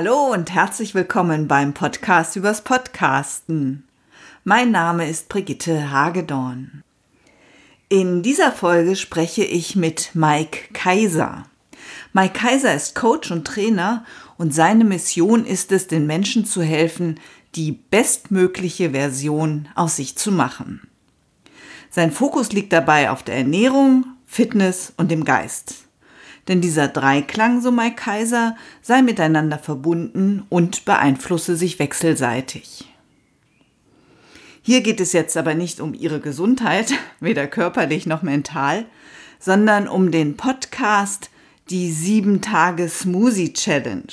Hallo und herzlich willkommen beim Podcast übers Podcasten. Mein Name ist Brigitte Hagedorn. In dieser Folge spreche ich mit Mike Kaiser. Mike Kaiser ist Coach und Trainer und seine Mission ist es, den Menschen zu helfen, die bestmögliche Version aus sich zu machen. Sein Fokus liegt dabei auf der Ernährung, Fitness und dem Geist. Denn dieser Dreiklang, so Mike Kaiser, sei miteinander verbunden und beeinflusse sich wechselseitig. Hier geht es jetzt aber nicht um ihre Gesundheit, weder körperlich noch mental, sondern um den Podcast Die 7 Tage Smoothie Challenge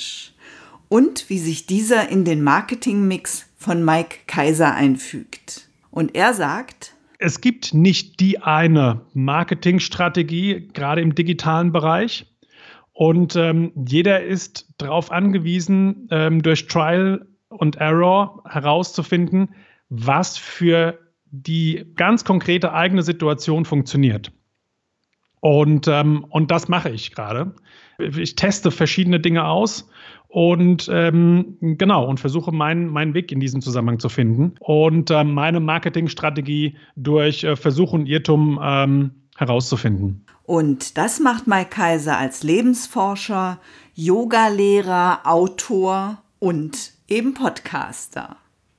und wie sich dieser in den Marketingmix von Mike Kaiser einfügt. Und er sagt, es gibt nicht die eine Marketingstrategie, gerade im digitalen Bereich. Und ähm, jeder ist darauf angewiesen, ähm, durch Trial und Error herauszufinden, was für die ganz konkrete eigene Situation funktioniert. Und, ähm, und das mache ich gerade. Ich teste verschiedene Dinge aus und ähm, genau und versuche meinen, meinen Weg in diesem Zusammenhang zu finden und äh, meine Marketingstrategie durch äh, Versuch und Irrtum ähm, herauszufinden. Und das macht Mike Kaiser als Lebensforscher, Yogalehrer, Autor und eben Podcaster.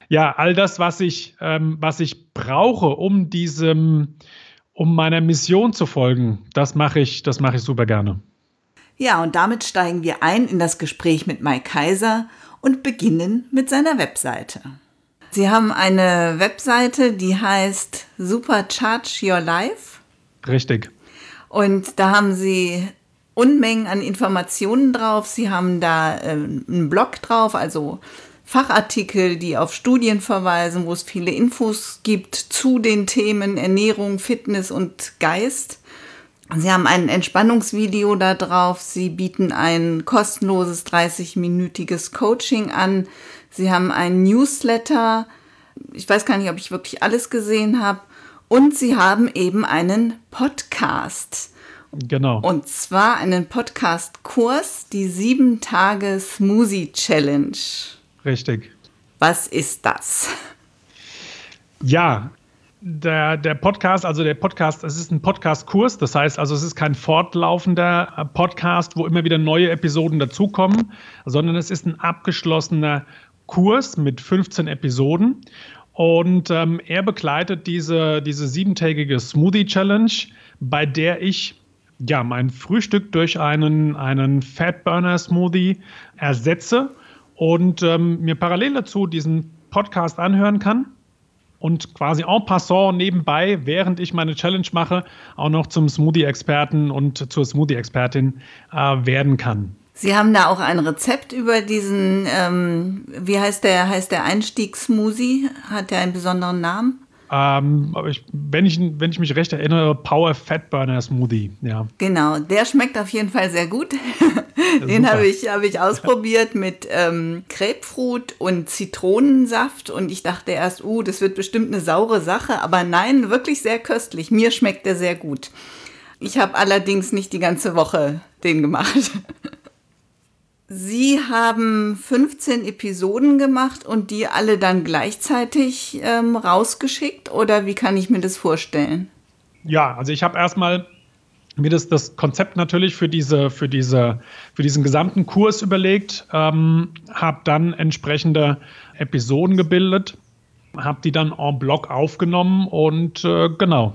Ja, all das, was ich, ähm, was ich brauche, um diesem, um meiner Mission zu folgen, das mache ich, das mache ich super gerne. Ja, und damit steigen wir ein in das Gespräch mit Mike Kaiser und beginnen mit seiner Webseite. Sie haben eine Webseite, die heißt Supercharge Your Life. Richtig. Und da haben Sie Unmengen an Informationen drauf. Sie haben da äh, einen Blog drauf, also Fachartikel, die auf Studien verweisen, wo es viele Infos gibt zu den Themen Ernährung, Fitness und Geist. Sie haben ein Entspannungsvideo da drauf. Sie bieten ein kostenloses 30-minütiges Coaching an. Sie haben ein Newsletter. Ich weiß gar nicht, ob ich wirklich alles gesehen habe. Und sie haben eben einen Podcast. Genau. Und zwar einen Podcast-Kurs, die sieben Tage Smoothie Challenge. Richtig. Was ist das? Ja, der, der Podcast, also der Podcast, es ist ein Podcast-Kurs, das heißt also, es ist kein fortlaufender äh, Podcast, wo immer wieder neue Episoden dazukommen, sondern es ist ein abgeschlossener Kurs mit 15 Episoden. Und ähm, er begleitet diese, diese siebentägige Smoothie Challenge, bei der ich ja mein Frühstück durch einen, einen Fatburner Smoothie ersetze und ähm, mir parallel dazu diesen Podcast anhören kann und quasi en passant nebenbei, während ich meine Challenge mache, auch noch zum Smoothie-Experten und zur Smoothie-Expertin äh, werden kann. Sie haben da auch ein Rezept über diesen, ähm, wie heißt der, heißt der Einstiegssmoothie? Hat der einen besonderen Namen? Ähm, ich, wenn, ich, wenn ich mich recht erinnere, Power Fat Burner Smoothie, ja. Genau, der schmeckt auf jeden Fall sehr gut. Den habe ich, hab ich ausprobiert mit ähm, Grapefruit und Zitronensaft und ich dachte erst, uh, das wird bestimmt eine saure Sache, aber nein, wirklich sehr köstlich. Mir schmeckt der sehr gut. Ich habe allerdings nicht die ganze Woche den gemacht. Sie haben 15 Episoden gemacht und die alle dann gleichzeitig ähm, rausgeschickt oder wie kann ich mir das vorstellen? Ja, also ich habe erstmal mir das, das Konzept natürlich für, diese, für, diese, für diesen gesamten Kurs überlegt, ähm, habe dann entsprechende Episoden gebildet, habe die dann en bloc aufgenommen und äh, genau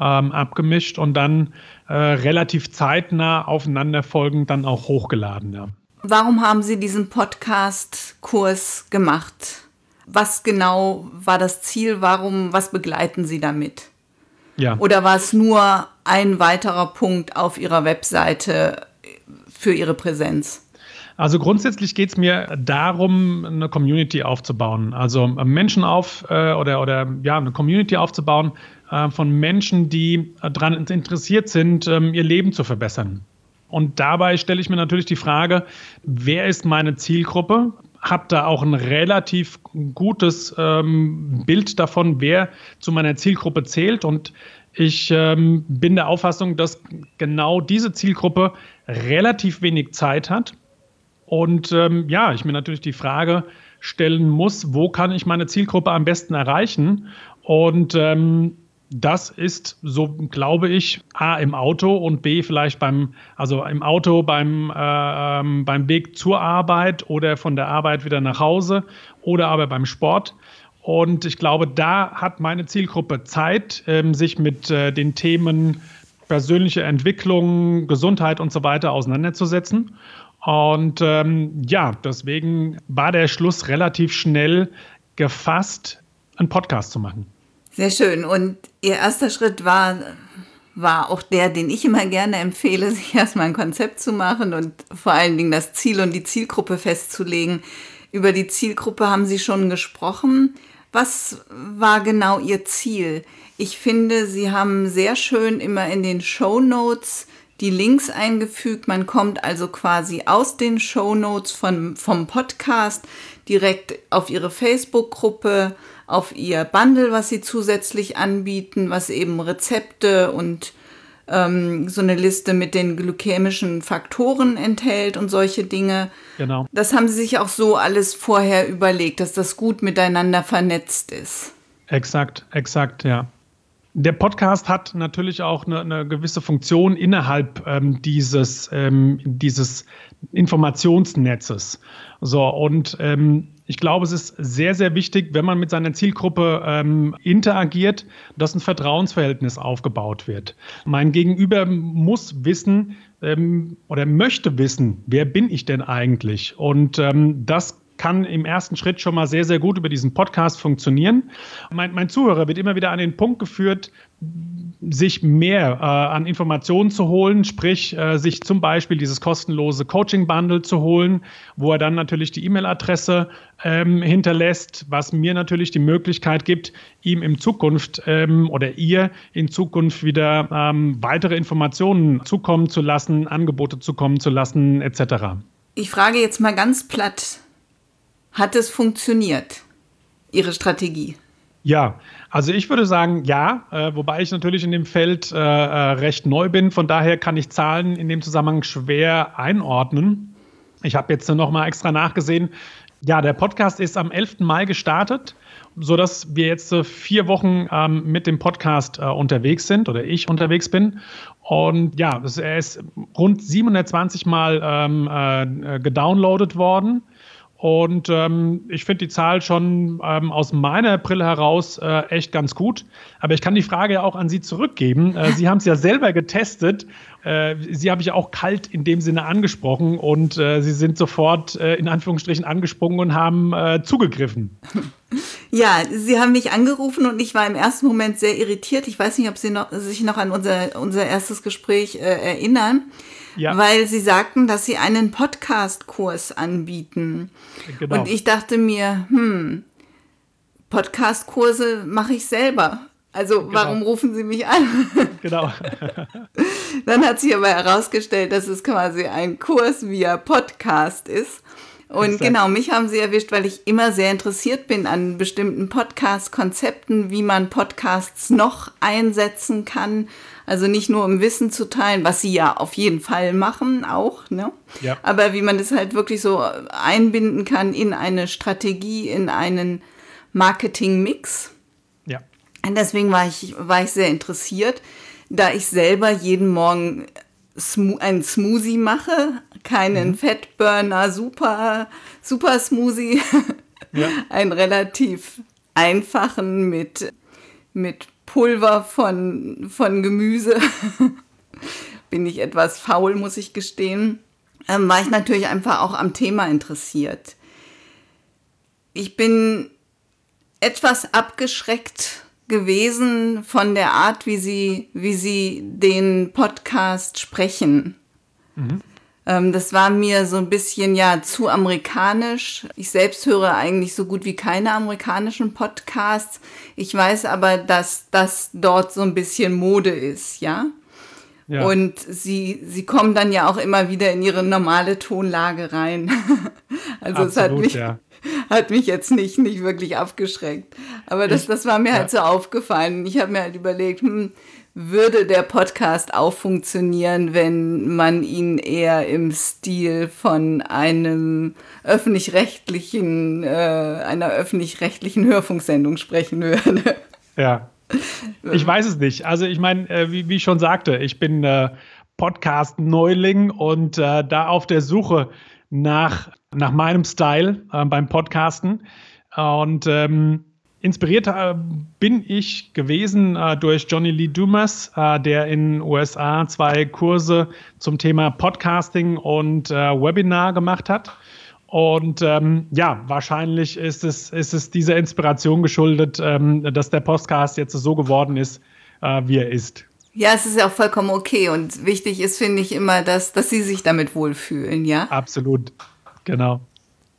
ähm, abgemischt und dann äh, relativ zeitnah aufeinanderfolgend dann auch hochgeladen. Ja. Warum haben Sie diesen Podcast-Kurs gemacht? Was genau war das Ziel? Warum, was begleiten Sie damit? Ja. Oder war es nur ein weiterer Punkt auf Ihrer Webseite für Ihre Präsenz? Also grundsätzlich geht es mir darum, eine Community aufzubauen. Also Menschen auf äh, oder, oder ja, eine Community aufzubauen äh, von Menschen, die daran interessiert sind, ähm, ihr Leben zu verbessern. Und dabei stelle ich mir natürlich die Frage, wer ist meine Zielgruppe? Hab da auch ein relativ gutes ähm, Bild davon, wer zu meiner Zielgruppe zählt. Und ich ähm, bin der Auffassung, dass genau diese Zielgruppe relativ wenig Zeit hat Und ähm, ja, ich mir natürlich die Frage stellen muss, wo kann ich meine Zielgruppe am besten erreichen? Und ähm, das ist, so glaube ich, A im Auto und B vielleicht beim, also im Auto beim, äh, beim Weg zur Arbeit oder von der Arbeit wieder nach Hause oder aber beim Sport. Und ich glaube, da hat meine Zielgruppe Zeit, ähm, sich mit äh, den Themen persönliche Entwicklung, Gesundheit und so weiter auseinanderzusetzen. Und ähm, ja, deswegen war der Schluss relativ schnell gefasst, einen Podcast zu machen. Sehr schön. Und Ihr erster Schritt war, war auch der, den ich immer gerne empfehle, sich erstmal ein Konzept zu machen und vor allen Dingen das Ziel und die Zielgruppe festzulegen. Über die Zielgruppe haben Sie schon gesprochen. Was war genau Ihr Ziel? Ich finde, Sie haben sehr schön immer in den Show Notes die Links eingefügt. Man kommt also quasi aus den Show Notes vom Podcast direkt auf Ihre Facebook-Gruppe, auf Ihr Bundle, was Sie zusätzlich anbieten, was eben Rezepte und ähm, so eine Liste mit den glykämischen Faktoren enthält und solche Dinge. Genau. Das haben Sie sich auch so alles vorher überlegt, dass das gut miteinander vernetzt ist. Exakt, exakt, ja. Der Podcast hat natürlich auch eine, eine gewisse Funktion innerhalb ähm, dieses, ähm, dieses Informationsnetzes. So, und ähm, ich glaube, es ist sehr, sehr wichtig, wenn man mit seiner Zielgruppe ähm, interagiert, dass ein Vertrauensverhältnis aufgebaut wird. Mein Gegenüber muss wissen ähm, oder möchte wissen, wer bin ich denn eigentlich? Und ähm, das kann im ersten Schritt schon mal sehr, sehr gut über diesen Podcast funktionieren. Mein, mein Zuhörer wird immer wieder an den Punkt geführt, sich mehr äh, an Informationen zu holen, sprich äh, sich zum Beispiel dieses kostenlose Coaching-Bundle zu holen, wo er dann natürlich die E-Mail-Adresse ähm, hinterlässt, was mir natürlich die Möglichkeit gibt, ihm in Zukunft ähm, oder ihr in Zukunft wieder ähm, weitere Informationen zukommen zu lassen, Angebote zukommen zu lassen, etc. Ich frage jetzt mal ganz platt, hat es funktioniert, Ihre Strategie? Ja, also ich würde sagen, ja, äh, wobei ich natürlich in dem Feld äh, äh, recht neu bin. Von daher kann ich Zahlen in dem Zusammenhang schwer einordnen. Ich habe jetzt noch mal extra nachgesehen. Ja, der Podcast ist am 11. Mai gestartet, sodass wir jetzt äh, vier Wochen ähm, mit dem Podcast äh, unterwegs sind oder ich unterwegs bin. Und ja, er ist rund 720 Mal ähm, äh, gedownloadet worden. Und ähm, ich finde die Zahl schon ähm, aus meiner Brille heraus äh, echt ganz gut. Aber ich kann die Frage ja auch an Sie zurückgeben. Äh, Sie haben es ja selber getestet. Äh, Sie habe ich ja auch kalt in dem Sinne angesprochen und äh, Sie sind sofort äh, in Anführungsstrichen angesprungen und haben äh, zugegriffen. Ja, Sie haben mich angerufen und ich war im ersten Moment sehr irritiert. Ich weiß nicht, ob Sie noch, sich noch an unser, unser erstes Gespräch erinnern ja. weil sie sagten, dass sie einen Podcast-Kurs anbieten. Genau. Und ich dachte mir, hm, Podcast-Kurse mache ich selber. Also genau. warum rufen Sie mich an? Genau. Dann hat sich aber herausgestellt, dass es quasi ein Kurs via Podcast ist. Und Exakt. genau, mich haben sie erwischt, weil ich immer sehr interessiert bin an bestimmten Podcast-Konzepten, wie man Podcasts noch einsetzen kann. Also nicht nur um Wissen zu teilen, was sie ja auf jeden Fall machen, auch, ne? Ja. Aber wie man das halt wirklich so einbinden kann in eine Strategie, in einen Marketing-Mix. Ja. Und deswegen war ich, war ich sehr interessiert, da ich selber jeden Morgen einen Smoothie mache, keinen mhm. Fettburner, super, super Smoothie, ja. einen relativ einfachen mit, mit Pulver von, von Gemüse. Bin ich etwas faul, muss ich gestehen. Ähm, war ich natürlich einfach auch am Thema interessiert. Ich bin etwas abgeschreckt gewesen von der Art, wie sie, wie sie den Podcast sprechen. Mhm. Ähm, das war mir so ein bisschen ja zu amerikanisch. Ich selbst höre eigentlich so gut wie keine amerikanischen Podcasts. Ich weiß aber, dass das dort so ein bisschen Mode ist, ja. Ja. Und sie, sie kommen dann ja auch immer wieder in ihre normale Tonlage rein. also Absolut, es hat mich, ja. hat mich jetzt nicht, nicht wirklich abgeschreckt. Aber das, das war mir halt so aufgefallen. Ich habe mir halt überlegt, hm, würde der Podcast auch funktionieren, wenn man ihn eher im Stil von einem öffentlich-rechtlichen, äh, einer öffentlich-rechtlichen Hörfunksendung sprechen würde. Ja. Ich weiß es nicht. Also ich meine, äh, wie, wie, ich schon sagte, ich bin äh, Podcast-Neuling und äh, da auf der Suche nach, nach meinem Style äh, beim Podcasten. Und ähm, Inspiriert äh, bin ich gewesen äh, durch Johnny Lee Dumas, äh, der in den USA zwei Kurse zum Thema Podcasting und Webinar gemacht hat. Und ähm, ja, wahrscheinlich ist es, ist es dieser Inspiration geschuldet, ähm, dass der Podcast jetzt so geworden ist, äh, wie er ist. Ja, es ist ja auch vollkommen okay. Und wichtig ist, finde ich, immer, dass, dass Sie sich damit wohlfühlen, ja? Absolut, genau.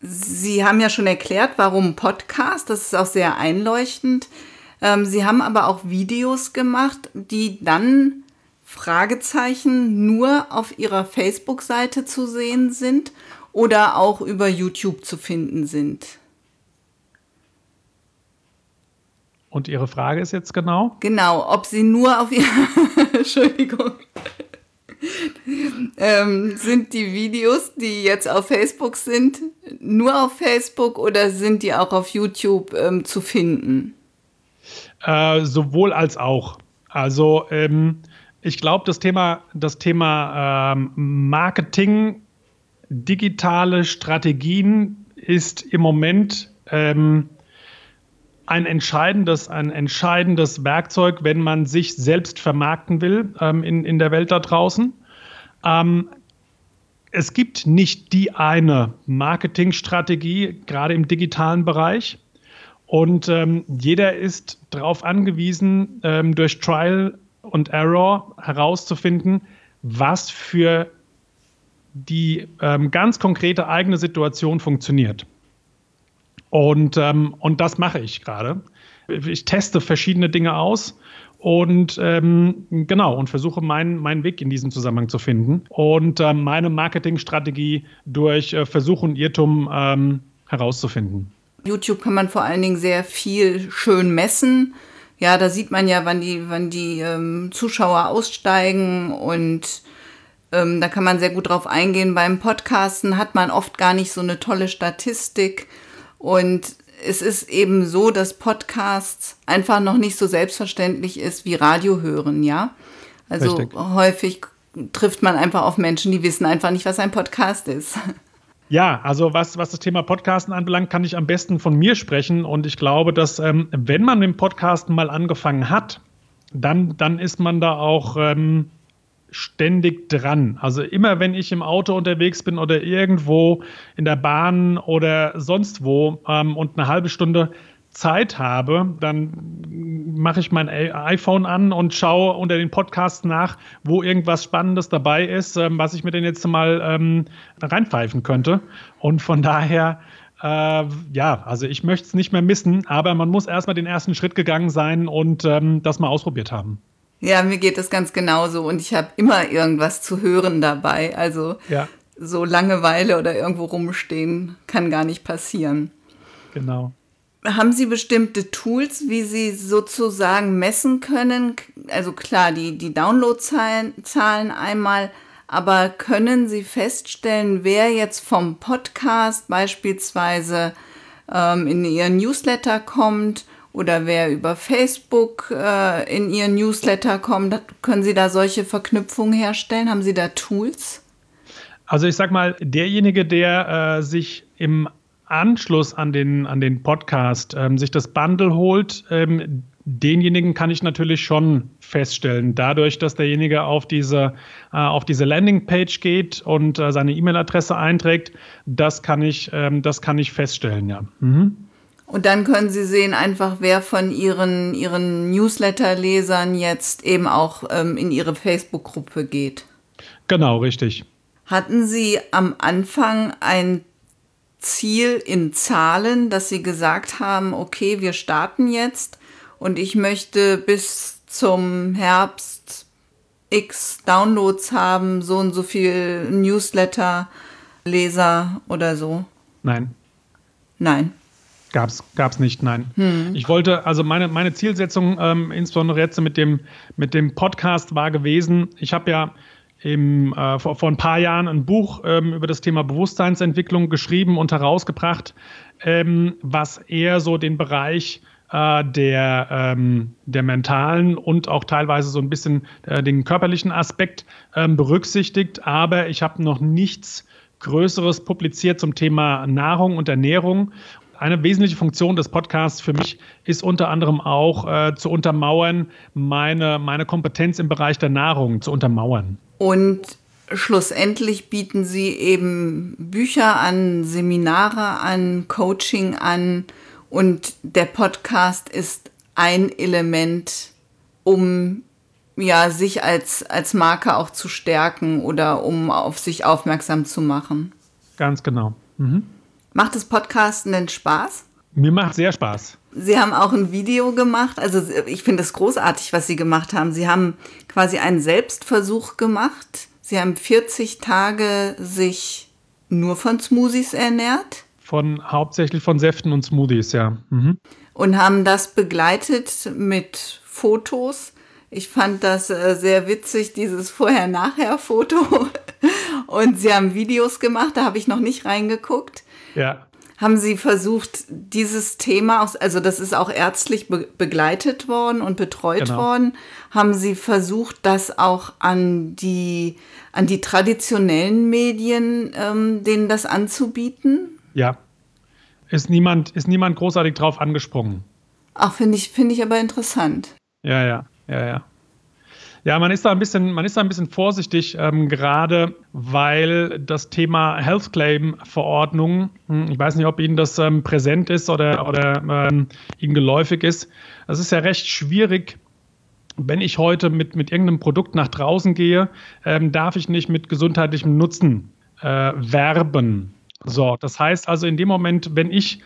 Sie haben ja schon erklärt, warum Podcast. Das ist auch sehr einleuchtend. Ähm, Sie haben aber auch Videos gemacht, die dann Fragezeichen nur auf Ihrer Facebook-Seite zu sehen sind oder auch über YouTube zu finden sind. Und Ihre Frage ist jetzt genau? Genau, ob Sie nur auf Ihrer Entschuldigung ähm, sind die Videos, die jetzt auf Facebook sind, nur auf Facebook oder sind die auch auf YouTube ähm, zu finden? Äh, sowohl als auch. Also ähm, ich glaube, das Thema, das Thema ähm, Marketing, digitale Strategien ist im Moment ähm, ein entscheidendes, ein entscheidendes Werkzeug, wenn man sich selbst vermarkten will ähm, in, in der Welt da draußen. Ähm, es gibt nicht die eine Marketingstrategie, gerade im digitalen Bereich. Und ähm, jeder ist darauf angewiesen, ähm, durch Trial und Error herauszufinden, was für die ähm, ganz konkrete eigene Situation funktioniert. Und, ähm, und das mache ich gerade. Ich teste verschiedene Dinge aus und ähm, genau und versuche meinen, meinen Weg in diesem Zusammenhang zu finden und äh, meine Marketingstrategie durch äh, Versuch und Irrtum ähm, herauszufinden. YouTube kann man vor allen Dingen sehr viel schön messen. Ja, da sieht man ja, wann die, wann die ähm, Zuschauer aussteigen und ähm, da kann man sehr gut drauf eingehen. Beim Podcasten hat man oft gar nicht so eine tolle Statistik und es ist eben so, dass Podcasts einfach noch nicht so selbstverständlich ist wie Radio hören, ja. Also Richtig. häufig trifft man einfach auf Menschen, die wissen einfach nicht, was ein Podcast ist. Ja, also was, was das Thema Podcasten anbelangt, kann ich am besten von mir sprechen. Und ich glaube, dass ähm, wenn man mit dem Podcasten mal angefangen hat, dann, dann ist man da auch ähm, ständig dran. Also immer wenn ich im Auto unterwegs bin oder irgendwo in der Bahn oder sonst wo ähm, und eine halbe Stunde Zeit habe, dann mache ich mein iPhone an und schaue unter den Podcasts nach, wo irgendwas Spannendes dabei ist, ähm, was ich mir denn jetzt mal ähm, reinpfeifen könnte. Und von daher äh, ja, also ich möchte es nicht mehr missen, aber man muss erstmal den ersten Schritt gegangen sein und ähm, das mal ausprobiert haben. Ja, mir geht das ganz genauso und ich habe immer irgendwas zu hören dabei. Also ja. so Langeweile oder irgendwo rumstehen kann gar nicht passieren. Genau. Haben Sie bestimmte Tools, wie Sie sozusagen messen können? Also klar, die, die Downloadzahlen einmal, aber können Sie feststellen, wer jetzt vom Podcast beispielsweise ähm, in Ihren Newsletter kommt oder wer über Facebook äh, in Ihren Newsletter kommt, können Sie da solche Verknüpfungen herstellen? Haben Sie da Tools? Also ich sag mal, derjenige, der äh, sich im Anschluss an den, an den Podcast ähm, sich das Bundle holt, ähm, denjenigen kann ich natürlich schon feststellen. Dadurch, dass derjenige auf diese, äh, auf diese Landingpage geht und äh, seine E-Mail-Adresse einträgt, das kann ich, ähm, das kann ich feststellen, ja. Mhm. Und dann können Sie sehen einfach, wer von Ihren, Ihren Newsletter-Lesern jetzt eben auch ähm, in Ihre Facebook-Gruppe geht. Genau, richtig. Hatten Sie am Anfang ein Ziel in Zahlen, dass Sie gesagt haben, okay, wir starten jetzt und ich möchte bis zum Herbst X Downloads haben, so und so viel Newsletter-Leser oder so? Nein. Nein. Gab's, gab's nicht, nein. Hm. Ich wollte, also meine, meine Zielsetzung, ähm, insbesondere jetzt mit dem, mit dem Podcast, war gewesen, ich habe ja im, äh, vor, vor ein paar Jahren ein Buch ähm, über das Thema Bewusstseinsentwicklung geschrieben und herausgebracht, ähm, was eher so den Bereich äh, der, ähm, der mentalen und auch teilweise so ein bisschen äh, den körperlichen Aspekt ähm, berücksichtigt. Aber ich habe noch nichts Größeres publiziert zum Thema Nahrung und Ernährung. Eine wesentliche Funktion des Podcasts für mich ist unter anderem auch äh, zu untermauern, meine, meine Kompetenz im Bereich der Nahrung zu untermauern. Und schlussendlich bieten Sie eben Bücher an, Seminare an, Coaching an und der Podcast ist ein Element, um ja, sich als, als Marke auch zu stärken oder um auf sich aufmerksam zu machen. Ganz genau. Mhm. Macht das Podcasten denn Spaß? Mir macht sehr Spaß. Sie haben auch ein Video gemacht. Also ich finde es großartig, was Sie gemacht haben. Sie haben quasi einen Selbstversuch gemacht. Sie haben 40 Tage sich nur von Smoothies ernährt. Von hauptsächlich von Säften und Smoothies, ja. Mhm. Und haben das begleitet mit Fotos. Ich fand das äh, sehr witzig, dieses Vorher-Nachher-Foto. Und sie haben Videos gemacht, da habe ich noch nicht reingeguckt. Ja. Haben Sie versucht, dieses Thema, also das ist auch ärztlich be begleitet worden und betreut genau. worden, haben Sie versucht, das auch an die, an die traditionellen Medien, ähm, denen das anzubieten? Ja. Ist niemand, ist niemand großartig drauf angesprungen. Ach, finde ich, finde ich aber interessant. Ja, ja, ja, ja. Ja, man ist da ein bisschen, man ist da ein bisschen vorsichtig, ähm, gerade weil das Thema Health Claim Verordnung, hm, ich weiß nicht, ob Ihnen das ähm, präsent ist oder, oder ähm, Ihnen geläufig ist. Es ist ja recht schwierig, wenn ich heute mit, mit irgendeinem Produkt nach draußen gehe, ähm, darf ich nicht mit gesundheitlichem Nutzen äh, werben. So, das heißt also in dem Moment, wenn ich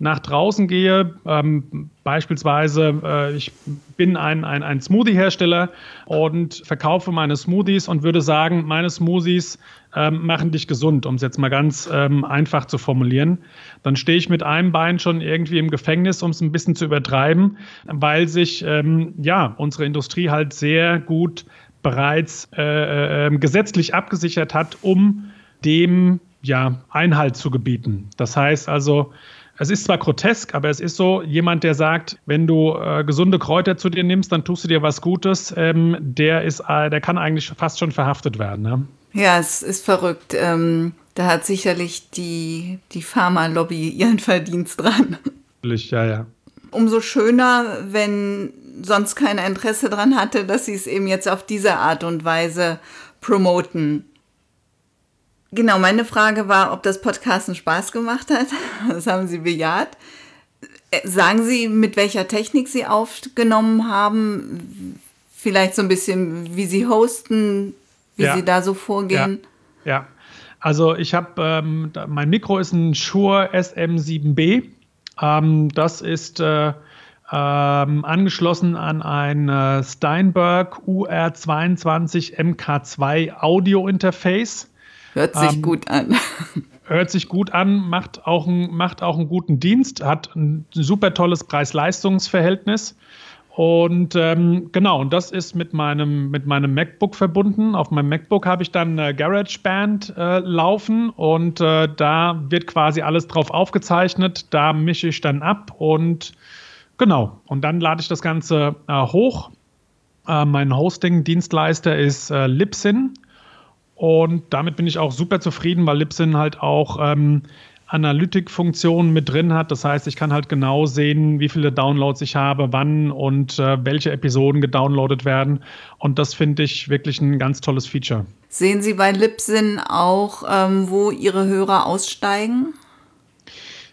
nach draußen gehe, ähm, beispielsweise äh, ich bin ein, ein, ein Smoothie-Hersteller und verkaufe meine Smoothies und würde sagen, meine Smoothies ähm, machen dich gesund, um es jetzt mal ganz ähm, einfach zu formulieren, dann stehe ich mit einem Bein schon irgendwie im Gefängnis, um es ein bisschen zu übertreiben, weil sich ähm, ja unsere Industrie halt sehr gut bereits äh, äh, ähm, gesetzlich abgesichert hat, um dem ja Einhalt zu gebieten. Das heißt also, es ist zwar grotesk, aber es ist so, jemand, der sagt, wenn du äh, gesunde Kräuter zu dir nimmst, dann tust du dir was Gutes, ähm, der ist, äh, der kann eigentlich fast schon verhaftet werden. Ne? Ja, es ist verrückt. Ähm, da hat sicherlich die, die Pharma-Lobby ihren Verdienst dran. Ja, ja. Umso schöner, wenn sonst keiner Interesse daran hatte, dass sie es eben jetzt auf diese Art und Weise promoten. Genau, meine Frage war, ob das Podcasten Spaß gemacht hat. Das haben Sie bejaht. Äh, sagen Sie, mit welcher Technik Sie aufgenommen haben? Vielleicht so ein bisschen, wie Sie hosten, wie ja. Sie da so vorgehen? Ja, ja. also ich habe, ähm, mein Mikro ist ein Shure SM7B. Ähm, das ist äh, ähm, angeschlossen an ein äh, Steinberg UR22 MK2 Audio Interface. Hört sich ähm, gut an. Hört sich gut an, macht auch, ein, macht auch einen guten Dienst, hat ein super tolles Preis-Leistungs-Verhältnis. Und ähm, genau, und das ist mit meinem, mit meinem MacBook verbunden. Auf meinem MacBook habe ich dann äh, GarageBand äh, laufen und äh, da wird quasi alles drauf aufgezeichnet. Da mische ich dann ab und genau, und dann lade ich das Ganze äh, hoch. Äh, mein Hosting-Dienstleister ist äh, Libsyn. Und damit bin ich auch super zufrieden, weil Libsyn halt auch ähm, Analytik-Funktionen mit drin hat. Das heißt, ich kann halt genau sehen, wie viele Downloads ich habe, wann und äh, welche Episoden gedownloadet werden. Und das finde ich wirklich ein ganz tolles Feature. Sehen Sie bei Libsyn auch, ähm, wo Ihre Hörer aussteigen?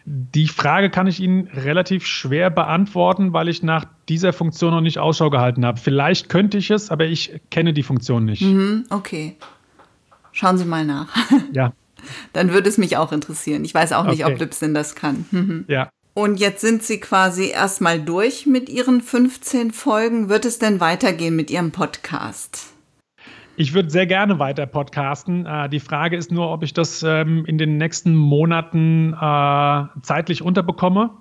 Die Frage kann ich Ihnen relativ schwer beantworten, weil ich nach dieser Funktion noch nicht Ausschau gehalten habe. Vielleicht könnte ich es, aber ich kenne die Funktion nicht. Mhm, okay. Schauen Sie mal nach. Ja. Dann würde es mich auch interessieren. Ich weiß auch nicht, okay. ob Libsyn das kann. Mhm. ja. Und jetzt sind Sie quasi erstmal durch mit Ihren 15 Folgen. Wird es denn weitergehen mit Ihrem Podcast? Ich würde sehr gerne weiter podcasten. Äh, die Frage ist nur, ob ich das ähm, in den nächsten Monaten äh, zeitlich unterbekomme.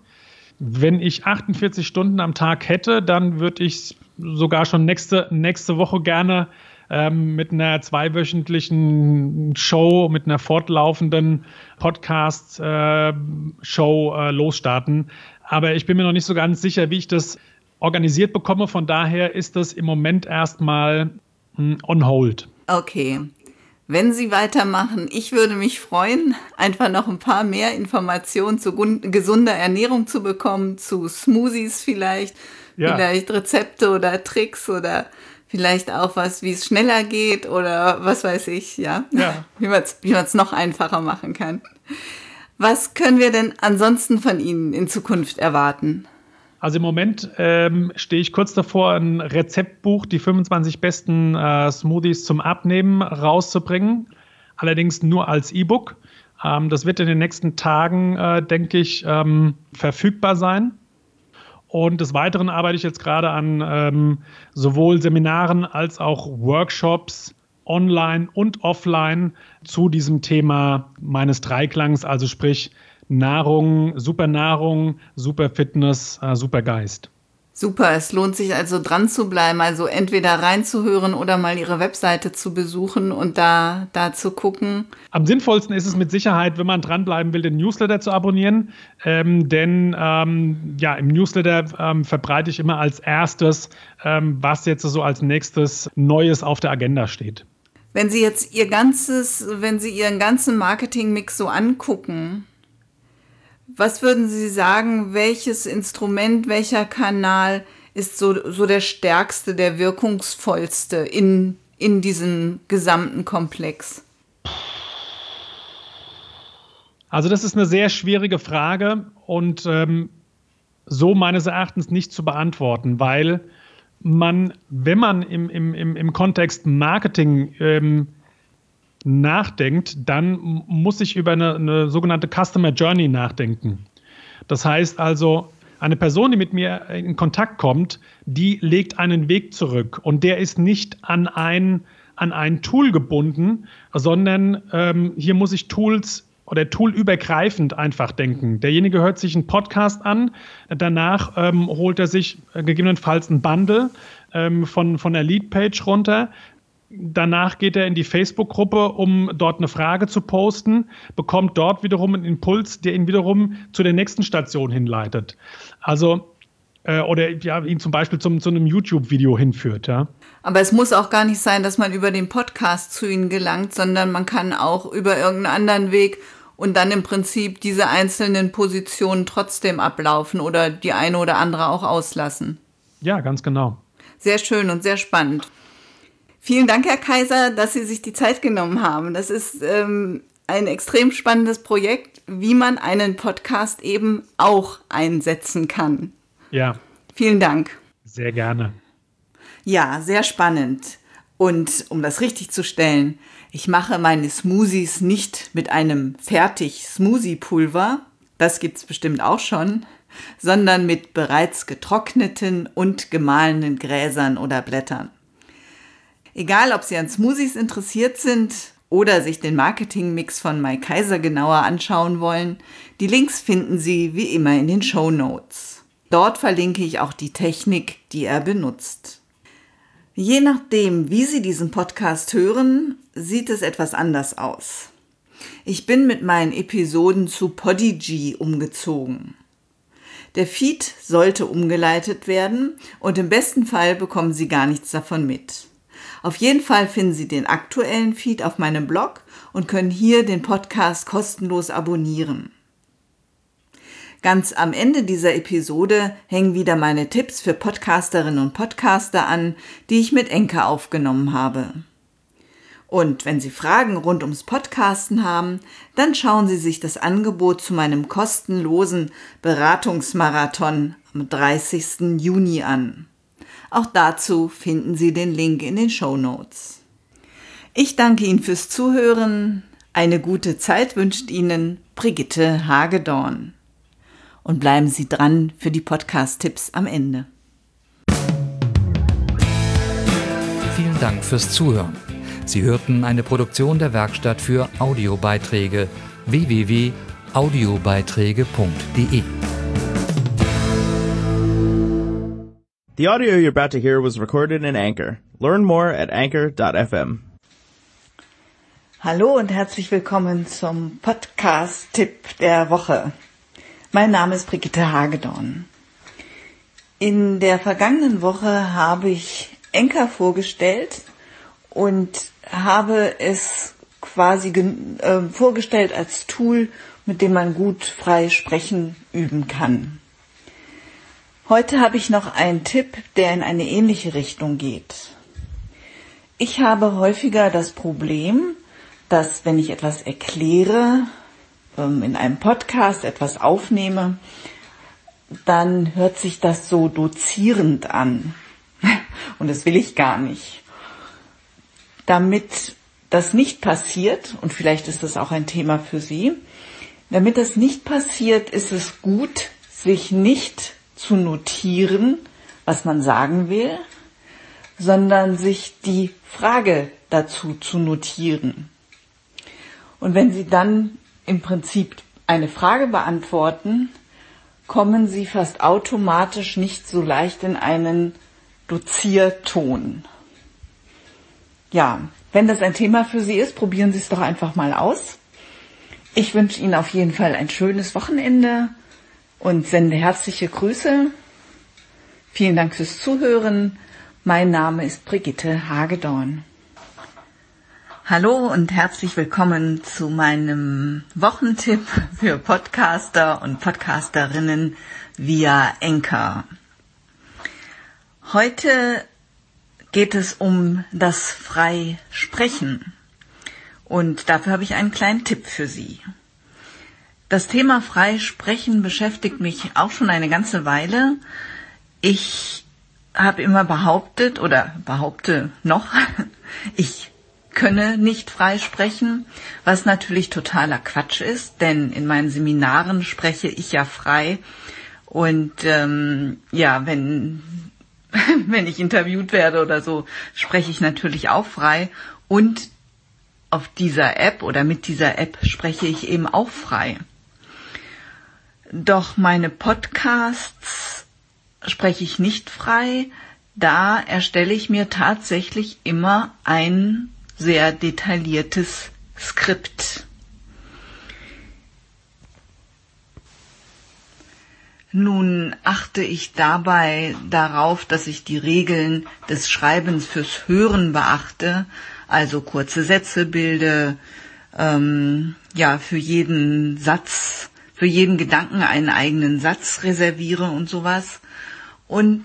wenn ich 48 Stunden am Tag hätte, dann würde ich sogar schon nächste, nächste Woche gerne ähm, mit einer zweiwöchentlichen Show, mit einer fortlaufenden Podcast-Show äh, äh, losstarten. Aber ich bin mir noch nicht so ganz sicher, wie ich das organisiert bekomme. Von daher ist das im Moment erstmal hm, on hold. Okay. Wenn Sie weitermachen, ich würde mich freuen, einfach noch ein paar mehr Informationen zu gesunder Ernährung zu bekommen, zu Smoothies vielleicht, ja. vielleicht Rezepte oder Tricks oder vielleicht auch was, wie es schneller geht oder was weiß ich, ja, ja. wie man es wie noch einfacher machen kann. Was können wir denn ansonsten von Ihnen in Zukunft erwarten? Also im Moment ähm, stehe ich kurz davor, ein Rezeptbuch, die 25 besten äh, Smoothies zum Abnehmen rauszubringen. Allerdings nur als E-Book. Ähm, das wird in den nächsten Tagen, äh, denke ich, ähm, verfügbar sein. Und des Weiteren arbeite ich jetzt gerade an ähm, sowohl Seminaren als auch Workshops online und offline zu diesem Thema meines Dreiklangs, also sprich Nahrung, super Nahrung, super Fitness, äh, super Geist. Super, es lohnt sich also dran zu bleiben, also entweder reinzuhören oder mal ihre Webseite zu besuchen und da, da zu gucken. Am sinnvollsten ist es mit Sicherheit, wenn man dranbleiben will, den Newsletter zu abonnieren. Ähm, denn ähm, ja, im Newsletter ähm, verbreite ich immer als erstes, ähm, was jetzt so als nächstes Neues auf der Agenda steht. Wenn Sie jetzt Ihr ganzes, wenn Sie Ihren ganzen Marketingmix so angucken, was würden Sie sagen, welches Instrument, welcher Kanal ist so, so der stärkste, der wirkungsvollste in, in diesem gesamten Komplex? Also das ist eine sehr schwierige Frage und ähm, so meines Erachtens nicht zu beantworten, weil man, wenn man im, im, im, Kontext Marketing ähm, nachdenkt, dann muss ich über eine, eine sogenannte Customer Journey nachdenken. Das heißt also, eine Person, die mit mir in Kontakt kommt, die legt einen Weg zurück und der ist nicht an ein, an ein Tool gebunden, sondern ähm, hier muss ich Tools oder toolübergreifend einfach denken. Derjenige hört sich einen Podcast an, danach ähm, holt er sich gegebenenfalls ein Bundle ähm, von, von der Leadpage runter, Danach geht er in die Facebook-Gruppe, um dort eine Frage zu posten, bekommt dort wiederum einen Impuls, der ihn wiederum zu der nächsten Station hinleitet. Also äh, oder ja, ihn zum Beispiel zum, zu einem YouTube-Video hinführt, ja. Aber es muss auch gar nicht sein, dass man über den Podcast zu ihnen gelangt, sondern man kann auch über irgendeinen anderen Weg und dann im Prinzip diese einzelnen Positionen trotzdem ablaufen oder die eine oder andere auch auslassen. Ja, ganz genau. Sehr schön und sehr spannend. Vielen Dank, Herr Kaiser, dass Sie sich die Zeit genommen haben. Das ist ähm, ein extrem spannendes Projekt, wie man einen Podcast eben auch einsetzen kann. Ja. Vielen Dank. Sehr gerne. Ja, sehr spannend. Und um das richtig zu stellen, ich mache meine Smoothies nicht mit einem fertig Smoothie-Pulver, das gibt es bestimmt auch schon, sondern mit bereits getrockneten und gemahlenen Gräsern oder Blättern. Egal, ob Sie an Smoothies interessiert sind oder sich den Marketingmix von Mike Kaiser genauer anschauen wollen, die Links finden Sie wie immer in den Show Notes. Dort verlinke ich auch die Technik, die er benutzt. Je nachdem, wie Sie diesen Podcast hören, sieht es etwas anders aus. Ich bin mit meinen Episoden zu Podigy umgezogen. Der Feed sollte umgeleitet werden und im besten Fall bekommen Sie gar nichts davon mit. Auf jeden Fall finden Sie den aktuellen Feed auf meinem Blog und können hier den Podcast kostenlos abonnieren. Ganz am Ende dieser Episode hängen wieder meine Tipps für Podcasterinnen und Podcaster an, die ich mit Enke aufgenommen habe. Und wenn Sie Fragen rund ums Podcasten haben, dann schauen Sie sich das Angebot zu meinem kostenlosen Beratungsmarathon am 30. Juni an. Auch dazu finden Sie den Link in den Show Notes. Ich danke Ihnen fürs Zuhören. Eine gute Zeit wünscht Ihnen Brigitte Hagedorn. Und bleiben Sie dran für die Podcast-Tipps am Ende. Vielen Dank fürs Zuhören. Sie hörten eine Produktion der Werkstatt für Audiobeiträge www.audiobeiträge.de. The audio you're about to hear was recorded in Anchor. Learn more at anchor.fm. Hallo und herzlich willkommen zum Podcast-Tipp der Woche. Mein Name ist Brigitte Hagedorn. In der vergangenen Woche habe ich Enker vorgestellt und habe es quasi äh, vorgestellt als Tool, mit dem man gut frei sprechen üben kann. Heute habe ich noch einen Tipp, der in eine ähnliche Richtung geht. Ich habe häufiger das Problem, dass wenn ich etwas erkläre, ähm, in einem Podcast etwas aufnehme, dann hört sich das so dozierend an. Und das will ich gar nicht. Damit das nicht passiert, und vielleicht ist das auch ein Thema für Sie, damit das nicht passiert, ist es gut, sich nicht zu notieren, was man sagen will, sondern sich die Frage dazu zu notieren. Und wenn Sie dann im Prinzip eine Frage beantworten, kommen Sie fast automatisch nicht so leicht in einen Dozierton. Ja, wenn das ein Thema für Sie ist, probieren Sie es doch einfach mal aus. Ich wünsche Ihnen auf jeden Fall ein schönes Wochenende und sende herzliche Grüße. Vielen Dank fürs Zuhören. Mein Name ist Brigitte Hagedorn. Hallo und herzlich willkommen zu meinem Wochentipp für Podcaster und Podcasterinnen via Enker. Heute geht es um das Freisprechen und dafür habe ich einen kleinen Tipp für Sie. Das Thema Freisprechen beschäftigt mich auch schon eine ganze Weile. Ich habe immer behauptet oder behaupte noch, ich könne nicht frei sprechen, was natürlich totaler Quatsch ist, denn in meinen Seminaren spreche ich ja frei und ähm, ja, wenn wenn ich interviewt werde oder so, spreche ich natürlich auch frei und auf dieser App oder mit dieser App spreche ich eben auch frei. Doch meine Podcasts spreche ich nicht frei, da erstelle ich mir tatsächlich immer ein sehr detailliertes Skript. Nun achte ich dabei darauf, dass ich die Regeln des Schreibens fürs Hören beachte, also kurze Sätze bilde, ähm, ja, für jeden Satz, für jeden Gedanken einen eigenen Satz reserviere und sowas. Und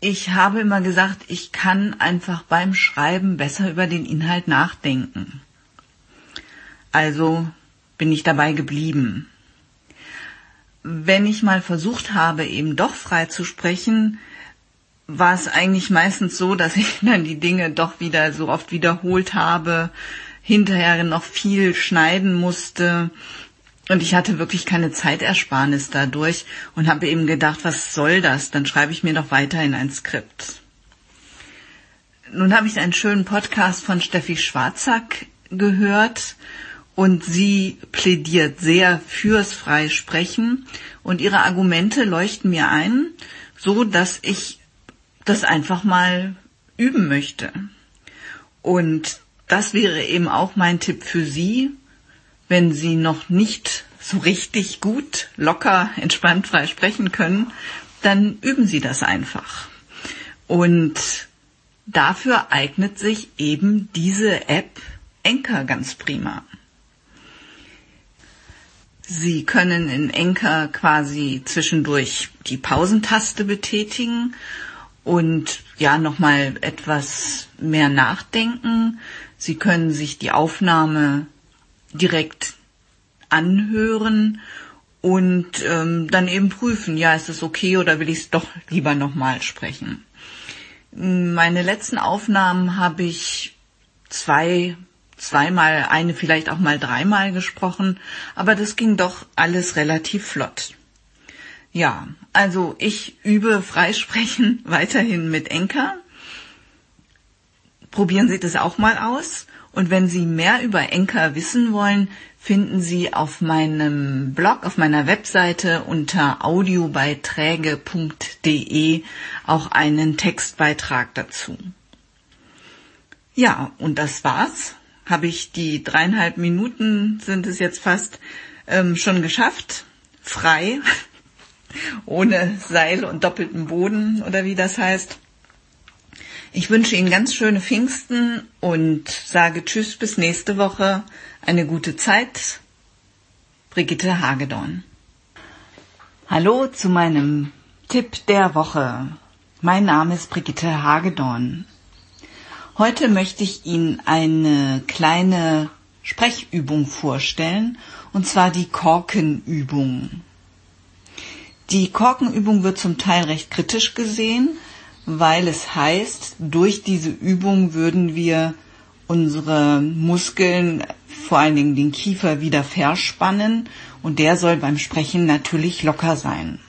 ich habe immer gesagt, ich kann einfach beim Schreiben besser über den Inhalt nachdenken. Also bin ich dabei geblieben. Wenn ich mal versucht habe, eben doch frei zu sprechen, war es eigentlich meistens so, dass ich dann die Dinge doch wieder so oft wiederholt habe, hinterher noch viel schneiden musste und ich hatte wirklich keine Zeitersparnis dadurch und habe eben gedacht, was soll das? Dann schreibe ich mir doch weiterhin ein Skript. Nun habe ich einen schönen Podcast von Steffi Schwarzack gehört und sie plädiert sehr fürs Freisprechen und ihre Argumente leuchten mir ein, so dass ich das einfach mal üben möchte. Und das wäre eben auch mein Tipp für Sie, wenn Sie noch nicht so richtig gut, locker, entspannt frei sprechen können, dann üben Sie das einfach. Und dafür eignet sich eben diese App Enker ganz prima. Sie können in Enker quasi zwischendurch die Pausentaste betätigen und ja nochmal etwas mehr nachdenken. Sie können sich die Aufnahme direkt anhören und ähm, dann eben prüfen, ja, ist es okay oder will ich es doch lieber nochmal sprechen. Meine letzten Aufnahmen habe ich zwei, zweimal, eine vielleicht auch mal dreimal gesprochen, aber das ging doch alles relativ flott. Ja, also ich übe Freisprechen weiterhin mit Enker. Probieren Sie das auch mal aus. Und wenn Sie mehr über Enker wissen wollen, finden Sie auf meinem Blog, auf meiner Webseite unter audiobeiträge.de auch einen Textbeitrag dazu. Ja, und das war's. Habe ich die dreieinhalb Minuten, sind es jetzt fast, ähm, schon geschafft. Frei. Ohne Seil und doppelten Boden oder wie das heißt. Ich wünsche Ihnen ganz schöne Pfingsten und sage Tschüss bis nächste Woche. Eine gute Zeit. Brigitte Hagedorn. Hallo zu meinem Tipp der Woche. Mein Name ist Brigitte Hagedorn. Heute möchte ich Ihnen eine kleine Sprechübung vorstellen, und zwar die Korkenübung. Die Korkenübung wird zum Teil recht kritisch gesehen, weil es heißt, durch diese Übung würden wir unsere Muskeln, vor allen Dingen den Kiefer, wieder verspannen und der soll beim Sprechen natürlich locker sein.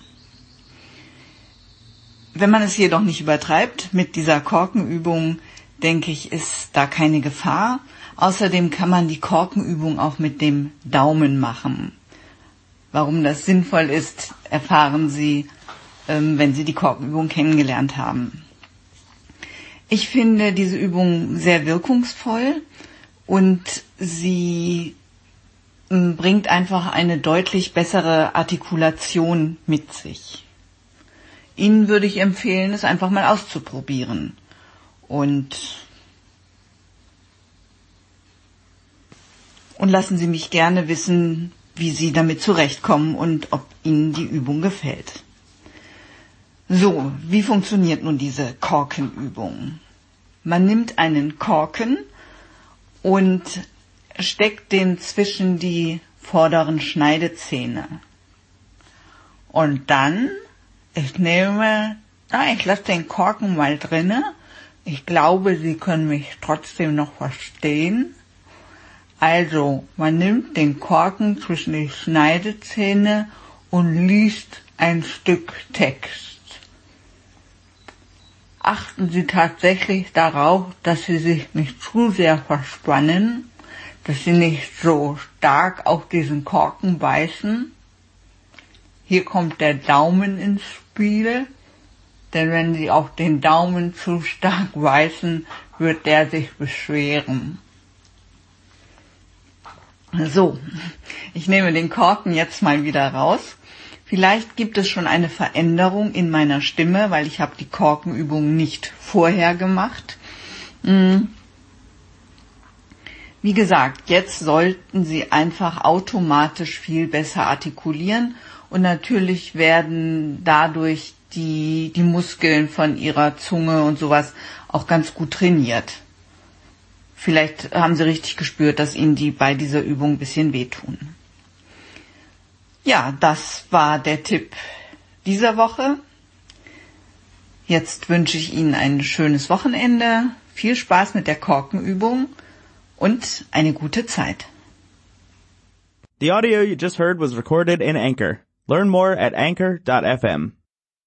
Wenn man es jedoch nicht übertreibt mit dieser Korkenübung, denke ich, ist da keine Gefahr. Außerdem kann man die Korkenübung auch mit dem Daumen machen. Warum das sinnvoll ist, erfahren Sie wenn Sie die Korkenübung kennengelernt haben. Ich finde diese Übung sehr wirkungsvoll und sie ähm, bringt einfach eine deutlich bessere Artikulation mit sich. Ihnen würde ich empfehlen, es einfach mal auszuprobieren. Und, und lassen Sie mich gerne wissen, wie Sie damit zurechtkommen und ob Ihnen die Übung gefällt. So, wie funktioniert nun diese Korkenübung? Man nimmt einen Korken und steckt den zwischen die vorderen Schneidezähne. Und dann, ich nehme, ah, ich lasse den Korken mal drinne. Ich glaube, Sie können mich trotzdem noch verstehen. Also, man nimmt den Korken zwischen die Schneidezähne und liest ein Stück Text achten Sie tatsächlich darauf, dass Sie sich nicht zu sehr verspannen, dass Sie nicht so stark auf diesen Korken beißen. Hier kommt der Daumen ins Spiel, denn wenn Sie auf den Daumen zu stark beißen, wird der sich beschweren. So, ich nehme den Korken jetzt mal wieder raus Vielleicht gibt es schon eine Veränderung in meiner Stimme, weil ich habe die Korkenübung nicht vorher gemacht. Hm. Wie gesagt, jetzt sollten Sie einfach automatisch viel besser artikulieren und natürlich werden dadurch die, die Muskeln von Ihrer Zunge und sowas auch ganz gut trainiert. Vielleicht haben Sie richtig gespürt, dass Ihnen die bei dieser Übung ein bisschen wehtun. Ja, das war der Tipp dieser Woche. Jetzt wünsche ich Ihnen ein schönes Wochenende, viel Spaß mit der Korkenübung und eine gute Zeit. The audio you just heard was recorded in Anchor. Learn more at anchor.fm.